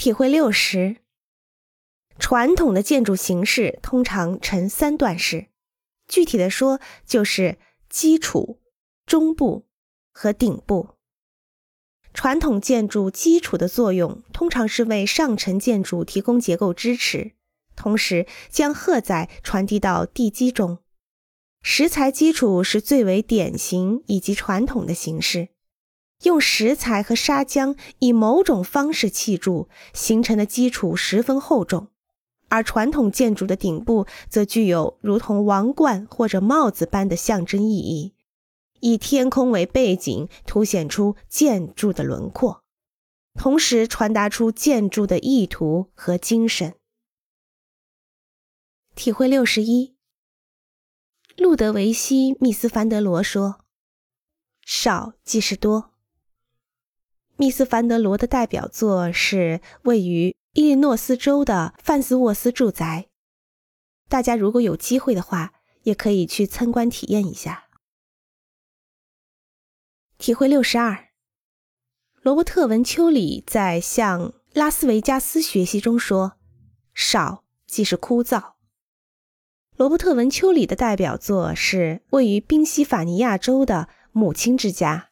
体会六十。传统的建筑形式通常呈三段式，具体的说就是基础、中部和顶部。传统建筑基础的作用通常是为上层建筑提供结构支持，同时将荷载传递到地基中。石材基础是最为典型以及传统的形式。用石材和砂浆以某种方式砌筑形成的基础十分厚重，而传统建筑的顶部则具有如同王冠或者帽子般的象征意义，以天空为背景，凸显出建筑的轮廓，同时传达出建筑的意图和精神。体会六十一，路德维希·密斯·凡德罗说：“少即是多。”密斯·凡德罗的代表作是位于伊利诺斯州的范斯沃斯住宅。大家如果有机会的话，也可以去参观体验一下。体会六十二。罗伯特·文丘里在向拉斯维加斯学习中说：“少即是枯燥。”罗伯特·文丘里的代表作是位于宾夕法尼亚州的母亲之家。